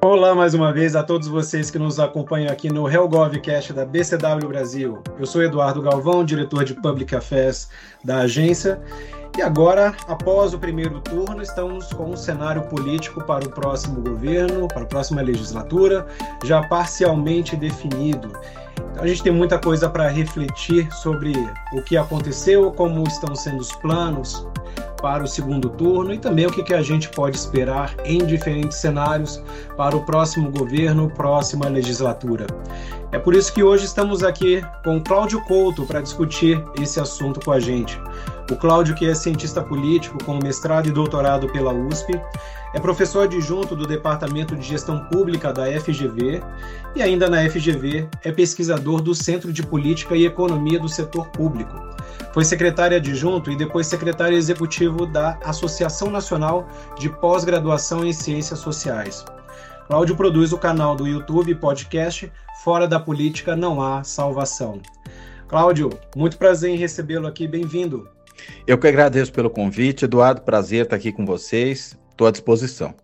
Olá mais uma vez a todos vocês que nos acompanham aqui no HellGovCast da BCW Brasil. Eu sou Eduardo Galvão, diretor de Public Affairs da agência. E agora, após o primeiro turno, estamos com um cenário político para o próximo governo, para a próxima legislatura, já parcialmente definido. Então, a gente tem muita coisa para refletir sobre o que aconteceu, como estão sendo os planos para o segundo turno e também o que, a gente pode esperar em diferentes cenários para o próximo governo, próxima legislatura. É por isso que hoje estamos aqui com Cláudio Couto para discutir esse assunto com a gente. O Cláudio, que é cientista político com mestrado e doutorado pela USP, é professor adjunto do Departamento de Gestão Pública da FGV e, ainda na FGV, é pesquisador do Centro de Política e Economia do Setor Público. Foi secretário adjunto e depois secretário executivo da Associação Nacional de Pós-Graduação em Ciências Sociais. Cláudio produz o canal do YouTube podcast Fora da Política Não Há Salvação. Cláudio, muito prazer em recebê-lo aqui, bem-vindo. Eu que agradeço pelo convite, Eduardo, prazer estar aqui com vocês, estou à disposição.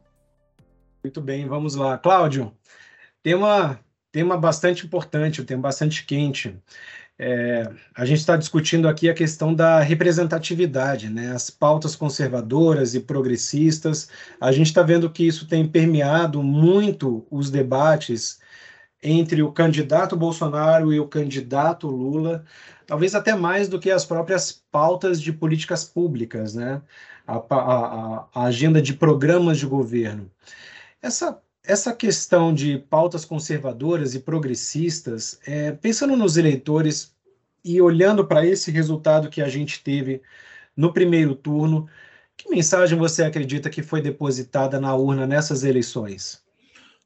Muito bem, vamos lá. Cláudio, tema, tema bastante importante, um tema bastante quente. É, a gente está discutindo aqui a questão da representatividade, né? as pautas conservadoras e progressistas. A gente está vendo que isso tem permeado muito os debates entre o candidato Bolsonaro e o candidato Lula, talvez até mais do que as próprias pautas de políticas públicas, né? a, a, a agenda de programas de governo. Essa essa questão de pautas conservadoras e progressistas, é, pensando nos eleitores e olhando para esse resultado que a gente teve no primeiro turno, que mensagem você acredita que foi depositada na urna nessas eleições?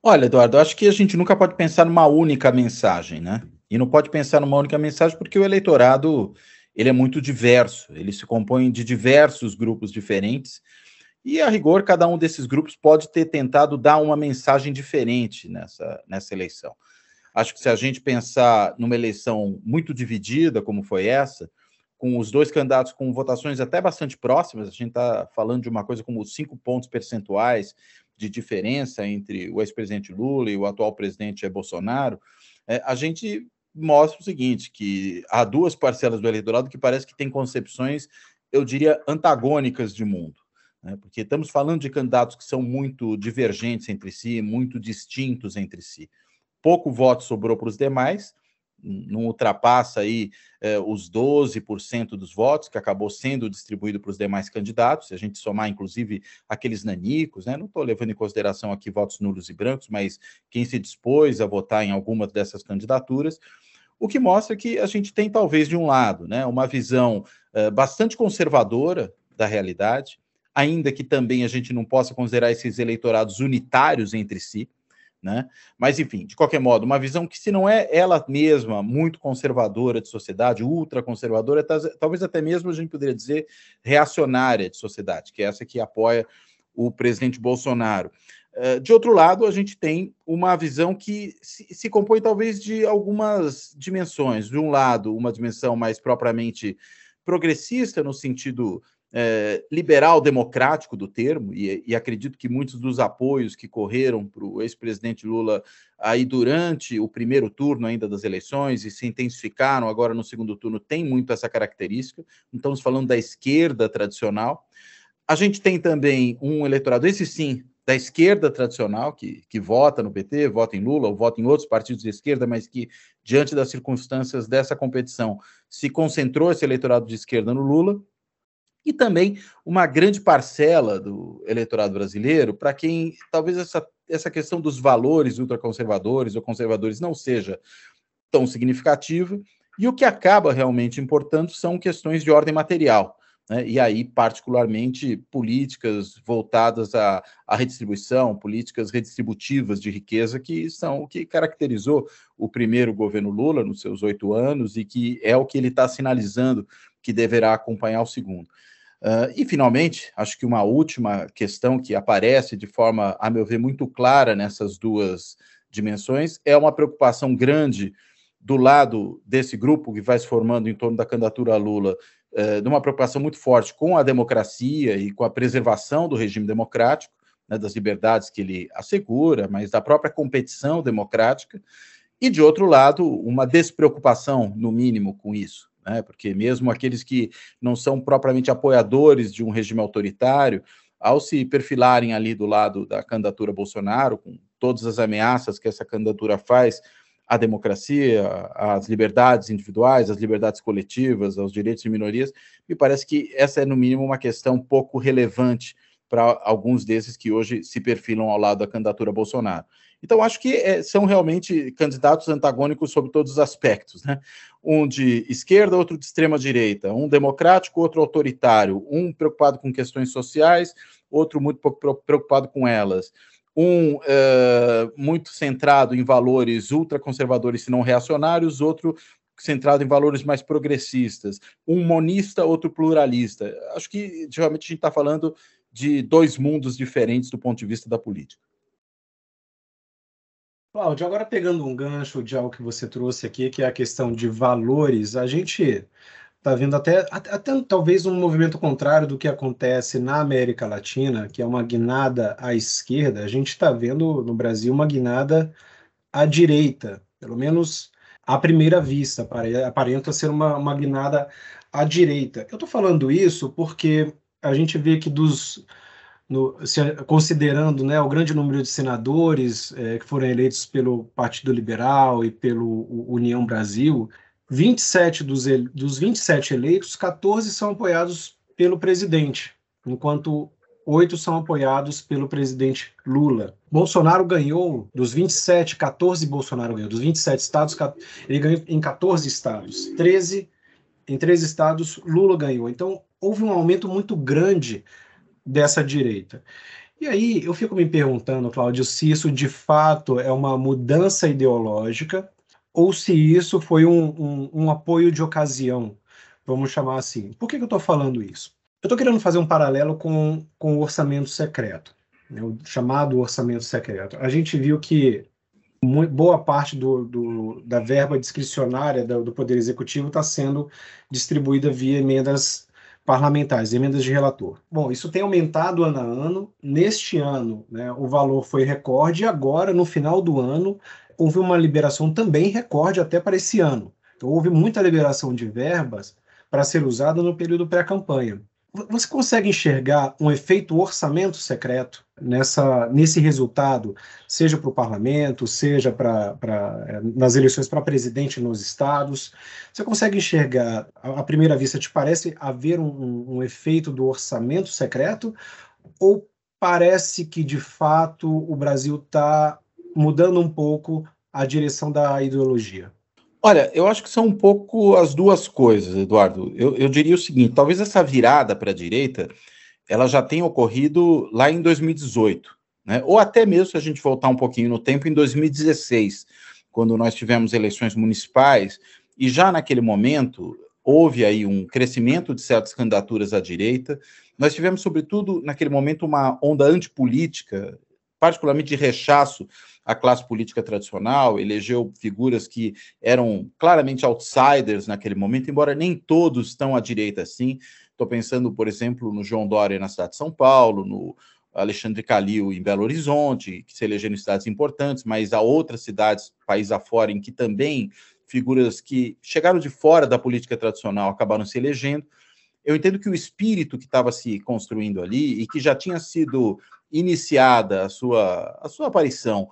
Olha, Eduardo, acho que a gente nunca pode pensar numa única mensagem, né? E não pode pensar numa única mensagem porque o eleitorado ele é muito diverso, ele se compõe de diversos grupos diferentes e, a rigor, cada um desses grupos pode ter tentado dar uma mensagem diferente nessa, nessa eleição. Acho que se a gente pensar numa eleição muito dividida, como foi essa, com os dois candidatos com votações até bastante próximas, a gente está falando de uma coisa como cinco pontos percentuais de diferença entre o ex-presidente Lula e o atual presidente Bolsonaro, é, a gente mostra o seguinte, que há duas parcelas do eleitorado que parece que têm concepções, eu diria, antagônicas de mundo né? porque estamos falando de candidatos que são muito divergentes entre si, muito distintos entre si. Pouco voto sobrou para os demais, não ultrapassa aí eh, os 12% dos votos que acabou sendo distribuído para os demais candidatos, se a gente somar inclusive aqueles nanicos, né? não estou levando em consideração aqui votos nulos e brancos, mas quem se dispôs a votar em alguma dessas candidaturas, o que mostra que a gente tem talvez de um lado, né, uma visão eh, bastante conservadora da realidade, ainda que também a gente não possa considerar esses eleitorados unitários entre si, né? Mas, enfim, de qualquer modo, uma visão que, se não é ela mesma muito conservadora de sociedade, ultraconservadora, talvez até mesmo a gente poderia dizer reacionária de sociedade, que é essa que apoia o presidente Bolsonaro. Eh, de outro lado, a gente tem uma visão que se, se compõe talvez de algumas dimensões. De um lado, uma dimensão mais propriamente progressista, no sentido é, liberal democrático do termo, e, e, acredito que muitos dos apoios que correram para o ex-presidente Lula aí durante o primeiro turno ainda das eleições e se intensificaram agora no segundo turno tem muito essa característica. Não estamos falando da esquerda tradicional. A gente tem também um eleitorado, esse sim, da esquerda tradicional, que, que vota no PT, vota em Lula, ou vota em outros partidos de esquerda, mas que, diante das circunstâncias dessa competição, se concentrou esse eleitorado de esquerda no Lula, e também uma grande parcela do eleitorado brasileiro para quem talvez essa, essa questão dos valores ultraconservadores ou conservadores não seja tão significativa, e o que acaba realmente importando são questões de ordem material. Né? E aí, particularmente, políticas voltadas à, à redistribuição, políticas redistributivas de riqueza, que são o que caracterizou o primeiro governo Lula nos seus oito anos e que é o que ele está sinalizando que deverá acompanhar o segundo. Uh, e, finalmente, acho que uma última questão que aparece de forma, a meu ver, muito clara nessas duas dimensões é uma preocupação grande do lado desse grupo que vai se formando em torno da candidatura a Lula, uh, de uma preocupação muito forte com a democracia e com a preservação do regime democrático. né, das liberdades que ele assegura, mas da própria competição democrática, e, de outro lado, uma despreocupação, no mínimo, com isso. Né, porque mesmo aqueles que não são propriamente apoiadores de um regime autoritário, ao se perfilarem ali do lado da candidatura Bolsonaro, com todas as ameaças que essa candidatura faz à democracia, às liberdades individuais, às liberdades coletivas, aos direitos de minorias, me parece que essa é, no mínimo, uma questão pouco relevante para alguns desses que hoje se perfilam ao lado da candidatura Bolsonaro. Então, acho que é, são realmente candidatos antagônicos sobre todos os aspectos, né? Um de esquerda, outro de extrema direita, um democrático, outro autoritário, um preocupado com questões sociais, outro muito preocupado com elas um uh, muito centrado em valores ultraconservadores, se não reacionários, outro centrado em valores mais progressistas, um monista, outro pluralista. Acho que realmente a gente está falando de dois mundos diferentes do ponto de vista da política. Cláudio, agora pegando um gancho de algo que você trouxe aqui, que é a questão de valores, a gente está vendo até, até talvez um movimento contrário do que acontece na América Latina, que é uma guinada à esquerda. A gente está vendo no Brasil uma guinada à direita, pelo menos à primeira vista, aparenta ser uma, uma guinada à direita. Eu estou falando isso porque a gente vê que dos no, se, considerando né, o grande número de senadores é, que foram eleitos pelo Partido Liberal e pelo União Brasil, 27 dos, dos 27 eleitos, 14 são apoiados pelo presidente, enquanto oito são apoiados pelo presidente Lula. Bolsonaro ganhou, dos 27, 14 Bolsonaro ganhou, dos 27 estados, ele ganhou em 14 estados. 13, em 13 estados, Lula ganhou. Então, houve um aumento muito grande dessa direita. E aí, eu fico me perguntando, Cláudio, se isso de fato é uma mudança ideológica ou se isso foi um, um, um apoio de ocasião, vamos chamar assim. Por que, que eu estou falando isso? Eu estou querendo fazer um paralelo com, com o orçamento secreto, né, o chamado orçamento secreto. A gente viu que boa parte do, do, da verba discricionária do, do Poder Executivo está sendo distribuída via emendas parlamentares, emendas de relator. Bom, isso tem aumentado ano a ano. Neste ano, né, o valor foi recorde, e agora, no final do ano, houve uma liberação também recorde até para esse ano. Então, houve muita liberação de verbas para ser usada no período pré-campanha. Você consegue enxergar um efeito orçamento secreto nessa, nesse resultado, seja para o parlamento, seja para, é, nas eleições para presidente nos estados? Você consegue enxergar, à primeira vista, te parece haver um, um efeito do orçamento secreto? Ou parece que, de fato, o Brasil está mudando um pouco a direção da ideologia? Olha, eu acho que são um pouco as duas coisas, Eduardo. Eu, eu diria o seguinte: talvez essa virada para a direita ela já tenha ocorrido lá em 2018, né? ou até mesmo se a gente voltar um pouquinho no tempo, em 2016, quando nós tivemos eleições municipais, e já naquele momento houve aí um crescimento de certas candidaturas à direita. Nós tivemos, sobretudo, naquele momento, uma onda antipolítica particularmente de rechaço à classe política tradicional, elegeu figuras que eram claramente outsiders naquele momento, embora nem todos estão à direita assim. Estou pensando, por exemplo, no João Dória na cidade de São Paulo, no Alexandre Calil em Belo Horizonte, que se elegeram em cidades importantes, mas há outras cidades, país afora, em que também figuras que chegaram de fora da política tradicional acabaram se elegendo. Eu entendo que o espírito que estava se construindo ali e que já tinha sido iniciada a sua, a sua aparição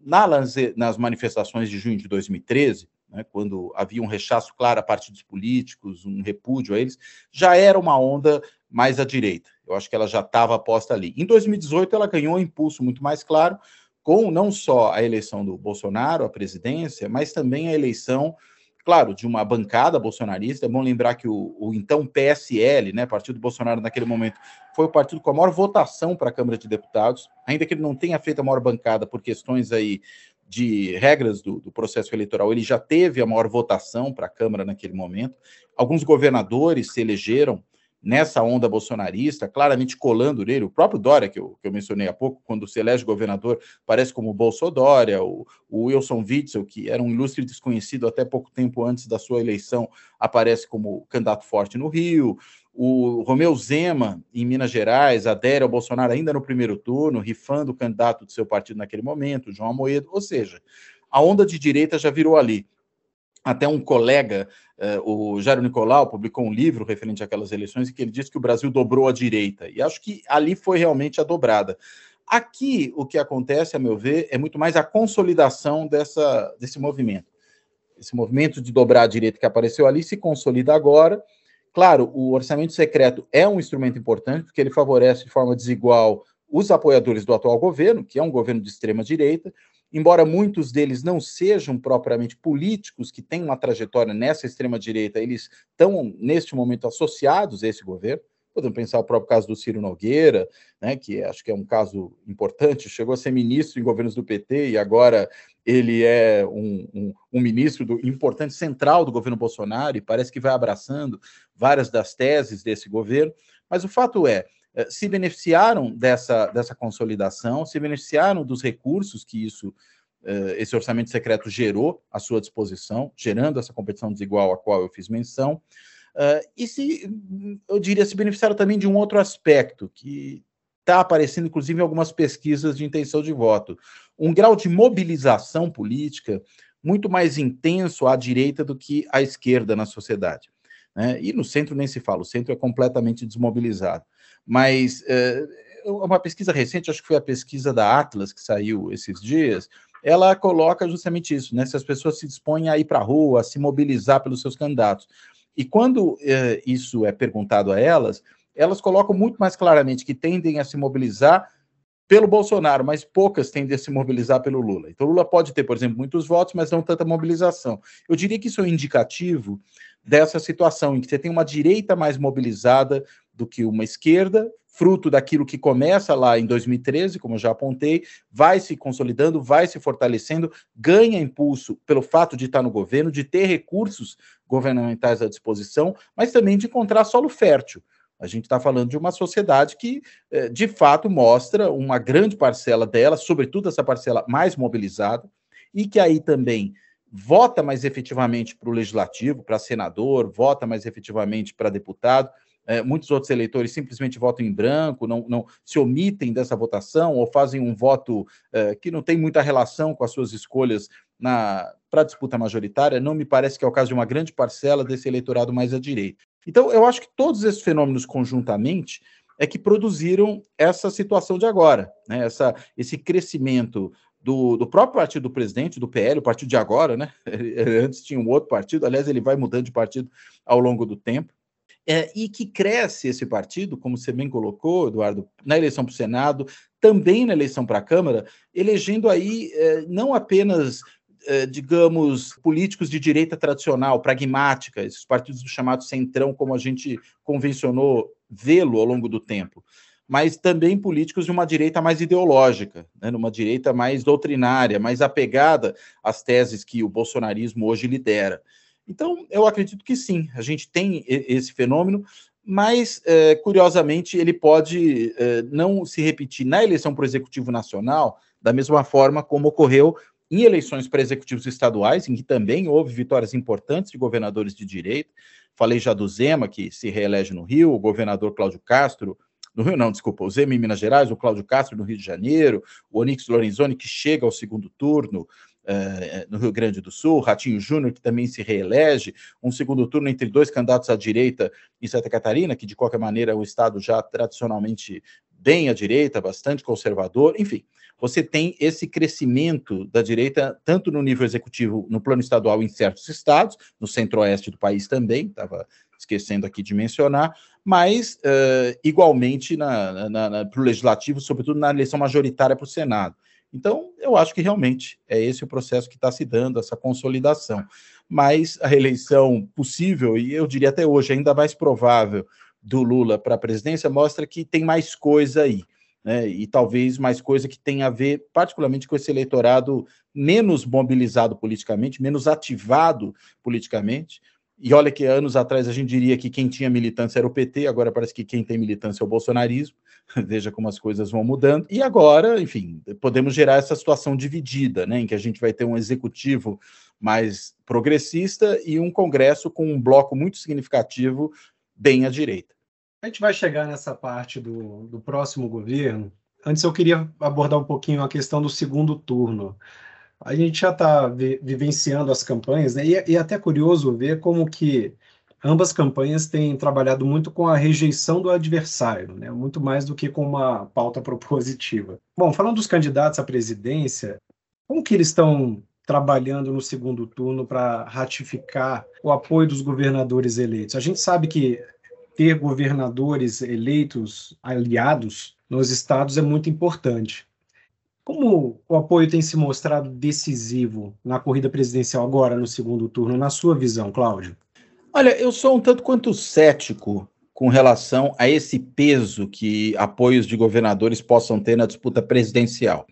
nas, nas manifestações de junho de 2013, né, quando havia um rechaço claro a partidos políticos, um repúdio a eles, já era uma onda mais à direita. Eu acho que ela já estava posta ali. Em 2018, ela ganhou um impulso muito mais claro, com não só a eleição do Bolsonaro à presidência, mas também a eleição claro, de uma bancada bolsonarista. É bom lembrar que o, o, então PSL, né, Partido Bolsonaro naquele momento, foi o partido com a maior votação para a Câmara de Deputados, ainda que ele não tenha feito a maior bancada por questões aí de regras do, do processo eleitoral, ele já teve a maior votação para a Câmara naquele momento. Alguns governadores se elegeram nessa onda bolsonarista, claramente colando nele. O próprio Dória, que eu, que eu mencionei há pouco, quando se elege governador, parece como o Bolsodória, o, o Wilson Witzel, que era um ilustre desconhecido até pouco tempo antes da sua eleição, aparece como candidato forte no Rio. O Romeu Zema, em Minas Gerais, adere ao Bolsonaro ainda no primeiro turno, rifando o candidato do seu partido naquele momento, João Amoedo. Ou seja, a onda de direita já virou ali. Até um colega, uh, o Jairo Nicolau, publicou um livro referente àquelas eleições em que ele disse que o Brasil dobrou a direita. E acho que ali foi realmente a dobrada. Aqui, o que acontece, a meu ver, é muito mais a consolidação dessa, desse movimento. Esse movimento de dobrar a direita que apareceu ali se consolida agora. Claro, o orçamento secreto é um instrumento importante, porque ele favorece de forma desigual os apoiadores do atual governo, que é um governo de extrema direita, embora muitos deles não sejam propriamente políticos que têm uma trajetória nessa extrema-direita, eles estão, neste momento, associados a esse governo. Podemos pensar o próprio caso do Ciro Nogueira, né, que acho que é um caso importante, chegou a ser ministro em governos do PT e agora ele é um, um, um ministro do, importante central do governo Bolsonaro e parece que vai abraçando várias das teses desse governo. Mas o fato é, se beneficiaram dessa, dessa consolidação, se beneficiaram dos recursos que isso, eh, esse orçamento secreto gerou à sua disposição, gerando essa competição desigual a qual eu fiz menção, eh, e se, eu diria, se beneficiaram também de um outro aspecto que está aparecendo, inclusive, em algumas pesquisas de intenção de voto, um grau de mobilização política muito mais intenso à direita do que à esquerda na sociedade. Né? E no centro nem se fala, o centro é completamente desmobilizado. Mas é, uma pesquisa recente, acho que foi a pesquisa da Atlas que saiu esses dias, ela coloca justamente isso, né? Se as pessoas se dispõem a ir para a rua, a se mobilizar pelos seus candidatos. E quando é, isso é perguntado a elas, elas colocam muito mais claramente que tendem a se mobilizar pelo Bolsonaro, mas poucas tendem a se mobilizar pelo Lula. Então, Lula pode ter, por exemplo, muitos votos, mas não tanta mobilização. Eu diria que isso é um indicativo dessa situação, em que você tem uma direita mais mobilizada do que uma esquerda, fruto daquilo que começa lá em 2013, como eu já apontei, vai se consolidando, vai se fortalecendo, ganha impulso pelo fato de estar no governo, de ter recursos governamentais à disposição, mas também de encontrar solo fértil. A gente está falando de uma sociedade que, eh, de fato, mostra uma grande parcela dela, sobretudo essa parcela mais mobilizada, e que aí também vota mais efetivamente para o legislativo, para senador, vota mais efetivamente para deputado. É, muitos outros eleitores simplesmente votam em branco, não, não se omitem dessa votação ou fazem um voto é, que não tem muita relação com as suas escolhas para a disputa majoritária. Não me parece que é o caso de uma grande parcela desse eleitorado mais à direita. Então, eu acho que todos esses fenômenos conjuntamente é que produziram essa situação de agora, né? essa, esse crescimento do, do próprio partido do presidente, do PL, o partido de agora, né? Antes tinha um outro partido, aliás, ele vai mudando de partido ao longo do tempo. É, e que cresce esse partido, como você bem colocou, Eduardo, na eleição para o Senado, também na eleição para a Câmara, elegendo aí é, não apenas, é, digamos, políticos de direita tradicional, pragmática, esses partidos chamados centrão, como a gente convencionou vê-lo ao longo do tempo, mas também políticos de uma direita mais ideológica, né, numa direita mais doutrinária, mais apegada às teses que o bolsonarismo hoje lidera. Então, eu acredito que sim, a gente tem esse fenômeno, mas, é, curiosamente, ele pode é, não se repetir na eleição para o Executivo Nacional da mesma forma como ocorreu em eleições para executivos estaduais, em que também houve vitórias importantes de governadores de direita. Falei já do Zema, que se reelege no Rio, o governador Cláudio Castro no Rio não, desculpa, o Zema em Minas Gerais, o Cláudio Castro no Rio de Janeiro, o Onix Lorenzoni que chega ao segundo turno uh, no Rio Grande do Sul, Ratinho Júnior que também se reelege, um segundo turno entre dois candidatos à direita em Santa Catarina, que de qualquer maneira é um estado já tradicionalmente bem à direita, bastante conservador, enfim, você tem esse crescimento da direita, tanto no nível executivo, no plano estadual, em certos estados, no centro-oeste do país também, estava esquecendo aqui de mencionar, mas uh, igualmente para o legislativo, sobretudo na eleição majoritária para o Senado. Então, eu acho que realmente é esse o processo que está se dando, essa consolidação. Mas a reeleição possível, e eu diria até hoje ainda mais provável, do Lula para a presidência, mostra que tem mais coisa aí. Né? E talvez mais coisa que tenha a ver, particularmente, com esse eleitorado menos mobilizado politicamente, menos ativado politicamente, E olha que anos atrás a gente diria que quem tinha militância era o PT, agora parece que quem tem militância é o bolsonarismo. Veja como as coisas vão mudando. E agora, enfim, podemos gerar essa situação dividida, né, em que a gente vai ter um executivo mais progressista e um Congresso com um bloco muito significativo bem à direita. A gente vai chegar nessa parte do, do próximo governo. Antes eu queria abordar um pouquinho a questão do segundo turno. A gente já está vi, vivenciando as campanhas, né? E, e é até curioso ver como que ambas campanhas têm trabalhado muito com a rejeição do adversário, né? muito mais do que com uma pauta propositiva. Bom, falando dos candidatos à presidência, como que eles estão trabalhando no segundo turno para ratificar o apoio dos governadores eleitos. A gente sabe que ter governadores eleitos aliados nos estados é muito importante. Como o apoio tem se mostrado decisivo na corrida presidencial agora no segundo turno, na sua visão, Cláudio? Olha, eu sou um tanto quanto cético com relação a esse peso que apoios de governadores possam ter na disputa presidencial.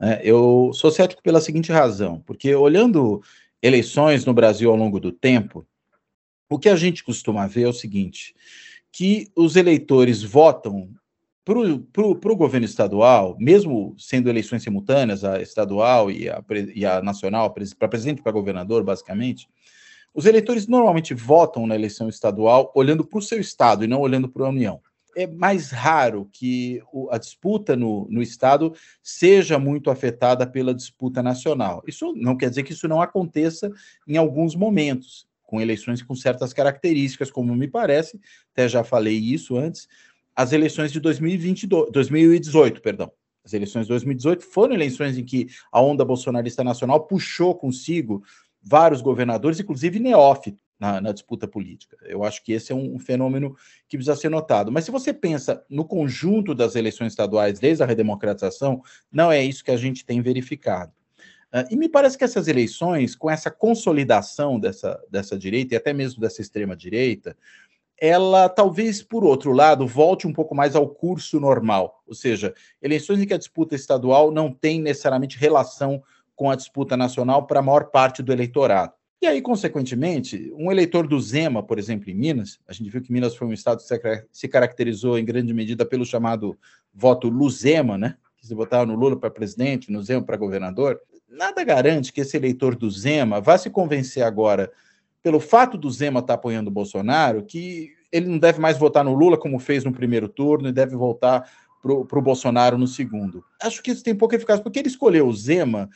É, eu sou cético pela seguinte razão, porque olhando eleições no Brasil ao longo do tempo, o que a gente costuma ver é o seguinte: que os eleitores votam para o governo estadual, mesmo sendo eleições simultâneas, a estadual e a, e a nacional, para presidente e para governador, basicamente, os eleitores normalmente votam na eleição estadual olhando para o seu estado e não olhando para a União é mais raro que a disputa no, no Estado seja muito afetada pela disputa nacional. Isso não quer dizer que isso não aconteça em alguns momentos, com eleições com certas características, como me parece, até já falei isso antes, as eleições de 2022, 2018, perdão. As eleições de 2018 foram eleições em que a onda bolsonarista nacional puxou consigo vários governadores, inclusive neófitos na, na, disputa política. Eu acho que esse é um, fenômeno que precisa ser notado. Mas se você pensa no conjunto das eleições estaduais desde a redemocratização, não é isso que a gente tem verificado. Uh, e me parece que essas eleições, com essa consolidação dessa, dessa direita e até mesmo dessa extrema-direita, ela talvez, por outro lado, volte um pouco mais ao curso normal. Ou seja, eleições em que a disputa estadual não tem necessariamente relação com a disputa nacional para a maior parte do eleitorado. E aí, consequentemente, um eleitor do Zema, por exemplo, em Minas, a gente viu que Minas foi um estado que se caracterizou em grande medida pelo chamado voto Luzema, né? Que se votava no Lula para presidente, no Zema para governador. Nada garante que esse eleitor do Zema vá se convencer agora, pelo fato do Zema estar tá apoiando o Bolsonaro, que ele não deve mais votar no Lula como fez no primeiro turno e deve voltar para o Bolsonaro no segundo. Acho que isso tem pouca eficácia, porque ele escolheu o Zema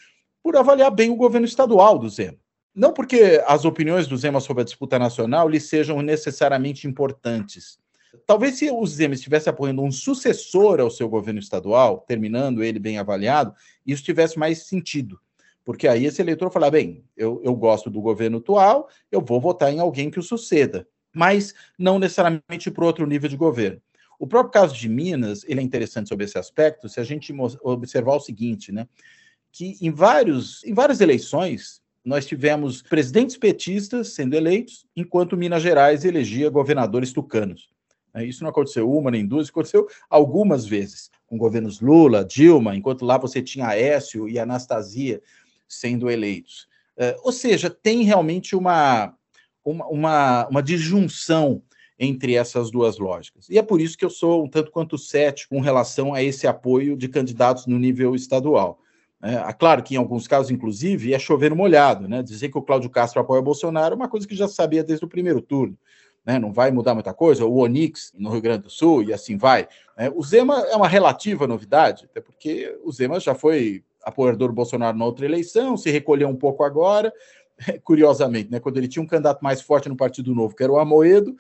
por avaliar bem o governo estadual do Zema. Não porque as opiniões do Zema sobre a disputa nacional lhe sejam necessariamente importantes. Talvez se o Zema estivesse apoiando um sucessor ao seu governo estadual, terminando ele bem avaliado, isso tivesse mais sentido. Porque aí esse eleitor fala: bem, eu, eu gosto do governo atual, eu vou votar em alguém que o suceda. Mas não necessariamente para outro nível de governo. O próprio caso de Minas, ele é interessante sobre esse aspecto, se a gente observar o seguinte, né? Que em, vários, em várias eleições, nós tivemos presidentes petistas sendo eleitos, enquanto Minas Gerais elegia governadores tucanos. É, isso não aconteceu uma nem duas, aconteceu algumas vezes, com governos Lula, Dilma, enquanto lá você tinha Aécio e Anastasia sendo eleitos. É, ou seja, tem realmente uma, uma, uma, uma disjunção entre essas duas lógicas. E é por isso que eu sou um tanto quanto cético com relação a esse apoio de candidatos no nível estadual. É, claro que em alguns casos, inclusive, é chover molhado, né? Dizer que o Cláudio Castro apoia o Bolsonaro é uma coisa que já sabia desde o primeiro turno. Né? Não vai mudar muita coisa. O Onix no Rio Grande do Sul e assim vai. Né? O Zema é uma relativa novidade, até porque o Zema já foi apoiador do Bolsonaro na outra eleição, se recolheu um pouco agora. Curiosamente, né? quando ele tinha um candidato mais forte no Partido Novo, que era o Amoedo,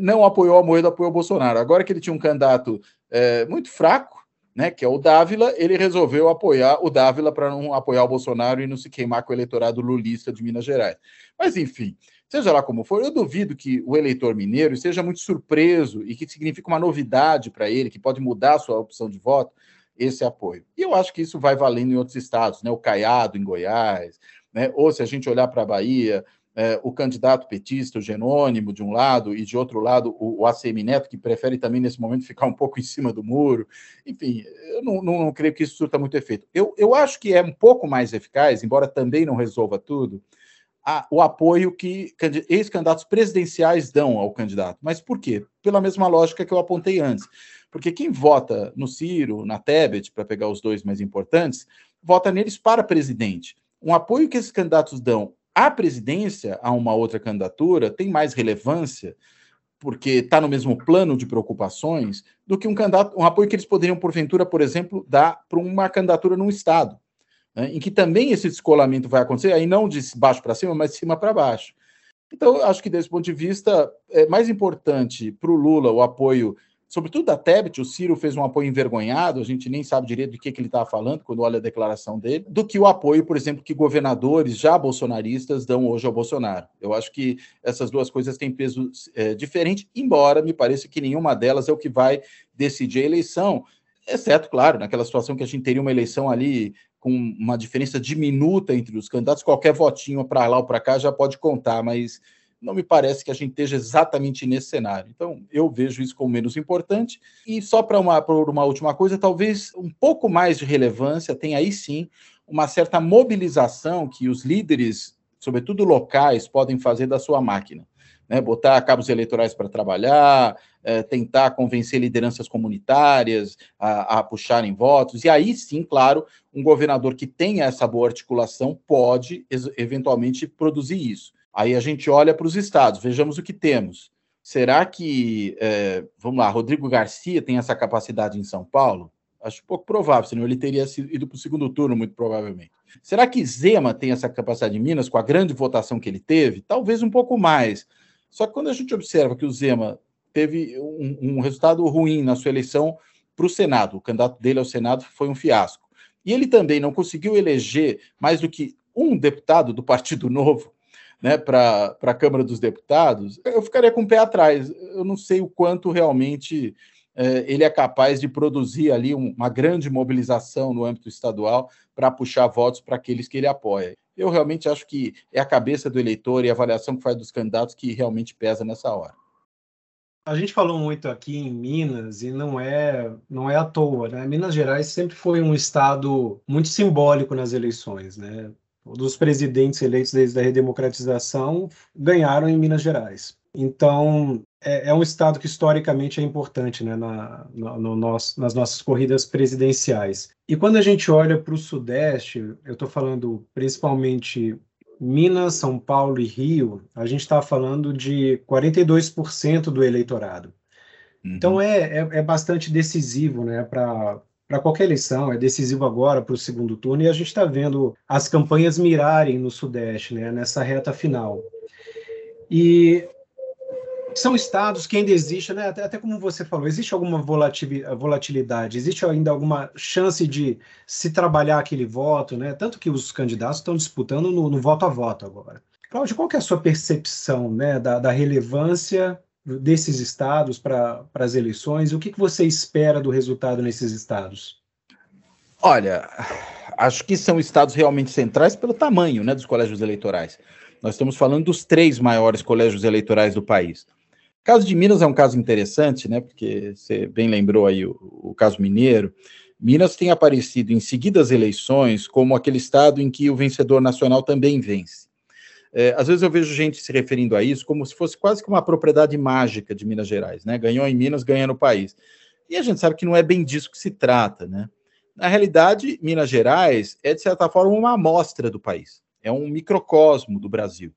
não apoiou o Amoedo, apoiou o Bolsonaro. Agora que ele tinha um candidato é, muito fraco, né, que é o Dávila, ele resolveu apoiar o Dávila para não apoiar o Bolsonaro e não se queimar com o eleitorado lulista de Minas Gerais. Mas, enfim, seja lá como for, eu duvido que o eleitor mineiro seja muito surpreso e que significa uma novidade para ele, que pode mudar a sua opção de voto, esse apoio. E eu acho que isso vai valendo em outros estados, né? O Caiado, em Goiás, né? ou se a gente olhar para a Bahia, é, o candidato petista, o Genônimo, de um lado, e de outro lado, o, o ACM Neto, que prefere também, nesse momento, ficar um pouco em cima do muro. Enfim, eu não, não, não creio que isso surta muito efeito. Eu, eu acho que é um pouco mais eficaz, embora também não resolva tudo, a, o apoio que ex-candidatos presidenciais dão ao candidato. Mas por quê? Pela mesma lógica que eu apontei antes. Porque quem vota no Ciro, na Tebet, para pegar os dois mais importantes, vota neles para presidente. Um apoio que esses candidatos dão à presidência, a uma outra candidatura, tem mais relevância, porque está no mesmo plano de preocupações, do que um candidato, um apoio que eles poderiam, porventura, por exemplo, dar para uma candidatura num Estado né, em que também esse descolamento vai acontecer, aí não de baixo para cima, mas de cima para baixo. Então, acho que desse ponto de vista, é mais importante para o Lula o apoio, sobretudo da Tebet, o Ciro fez um apoio envergonhado, a gente nem sabe direito do que, que ele estava falando quando olha a declaração dele, do que o apoio, por exemplo, que governadores já bolsonaristas dão hoje ao Bolsonaro. Eu acho que essas duas coisas têm peso é, diferente, embora me pareça que nenhuma delas é o que vai decidir a eleição, exceto, claro, naquela situação que a gente teria uma eleição ali com uma diferença diminuta entre os candidatos, qualquer votinho para lá ou para cá já pode contar, mas não me parece que a gente esteja exatamente nesse cenário. Então, eu vejo isso como menos importante. E só para uma, uma última coisa, talvez um pouco mais de relevância tem aí sim uma certa mobilização que os líderes, sobretudo locais, podem fazer da sua máquina né, botar cabos eleitorais para trabalhar, é, tentar convencer lideranças comunitárias a, a, puxarem votos, e aí sim, claro, um governador que tenha essa boa articulação pode eventualmente produzir isso. Aí a gente olha para os estados, vejamos o que temos. Será que, é, vamos lá, Rodrigo Garcia tem essa capacidade em São Paulo? Acho pouco provável, senão ele teria ido para o segundo turno, muito provavelmente. Será que Zema tem essa capacidade em Minas, com a grande votação que ele teve? Talvez um pouco mais. Só que quando a gente observa que o Zema teve um, um resultado ruim na sua eleição para o Senado, o candidato dele ao Senado foi um fiasco, e ele também não conseguiu eleger mais do que um deputado do Partido Novo né, para a Câmara dos Deputados, eu ficaria com o pé atrás. Eu não sei o quanto realmente eh, ele é capaz de produzir ali um, uma grande mobilização no âmbito estadual para puxar votos para aqueles que ele apoia. Eu realmente acho que é a cabeça do eleitor e a avaliação que faz dos candidatos que realmente pesa nessa hora. A gente falou muito aqui em Minas e não é não é à toa, né? Minas Gerais sempre foi um estado muito simbólico nas eleições, né? Dos presidentes eleitos desde a redemocratização ganharam em Minas Gerais. Então, é, é, um estado que historicamente é importante né, na, no, no nosso, nas nossas corridas presidenciais. E quando a gente olha para o Sudeste, eu estou falando principalmente Minas, São Paulo e Rio, a gente está falando de 42% do eleitorado. Uhum. Então é, é, é, bastante decisivo né, para para qualquer eleição, é decisivo agora para o segundo turno, e a gente está vendo as campanhas mirarem no Sudeste, né, nessa reta final. E são estados que ainda existe, né? até, até, como você falou, existe alguma volatilidade, existe ainda alguma chance de se trabalhar aquele voto, né? tanto que os candidatos estão disputando no, no voto a voto agora. Cláudio, qual é a sua percepção né, da, da relevância desses estados para as eleições? O que, que você espera do resultado nesses estados? Olha, acho que são estados realmente centrais pelo tamanho né, dos colégios eleitorais. Nós estamos falando dos três maiores colégios eleitorais do país. O caso de Minas é um caso interessante, né? Porque você bem lembrou aí o, o caso mineiro. Minas tem aparecido em seguidas eleições como aquele estado em que o vencedor nacional também vence. É, às vezes eu vejo gente se referindo a isso como se fosse quase que uma propriedade mágica de Minas Gerais, né? Ganhou em Minas, ganha no país. E a gente sabe que não é bem disso que se trata, né? Na realidade, Minas Gerais é, de certa forma, uma amostra do país, é um microcosmo do Brasil.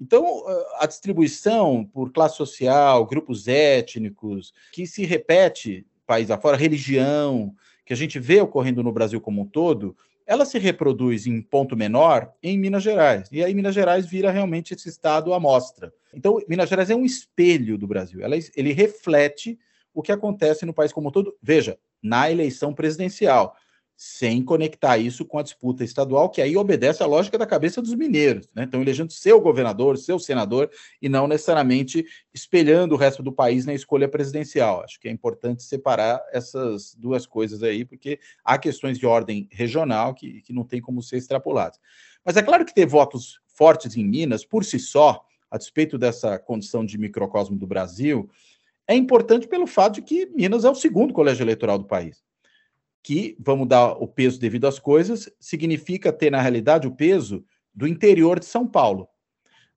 Então, a distribuição por classe social, grupos étnicos, que se repete país afora, religião, que a gente vê ocorrendo no Brasil como um todo, ela se reproduz em ponto menor em Minas Gerais. E aí Minas Gerais vira realmente esse estado amostra. Então, Minas Gerais é um espelho do Brasil. Ela, ele reflete o que acontece no país como um todo. Veja, na eleição presidencial sem conectar isso com a disputa estadual, que aí obedece à lógica da cabeça dos mineiros, né? Estão elegendo seu governador, seu senador, e não necessariamente espelhando o resto do país na escolha presidencial. Acho que é importante separar essas duas coisas aí, porque há questões de ordem regional que, que não tem como ser extrapoladas. Mas é claro que ter votos fortes em Minas, por si só, a despeito dessa condição de microcosmo do Brasil, é importante pelo fato de que Minas é o segundo colégio eleitoral do país que, vamos dar o peso devido às coisas, significa ter, na realidade, o peso do interior de São Paulo.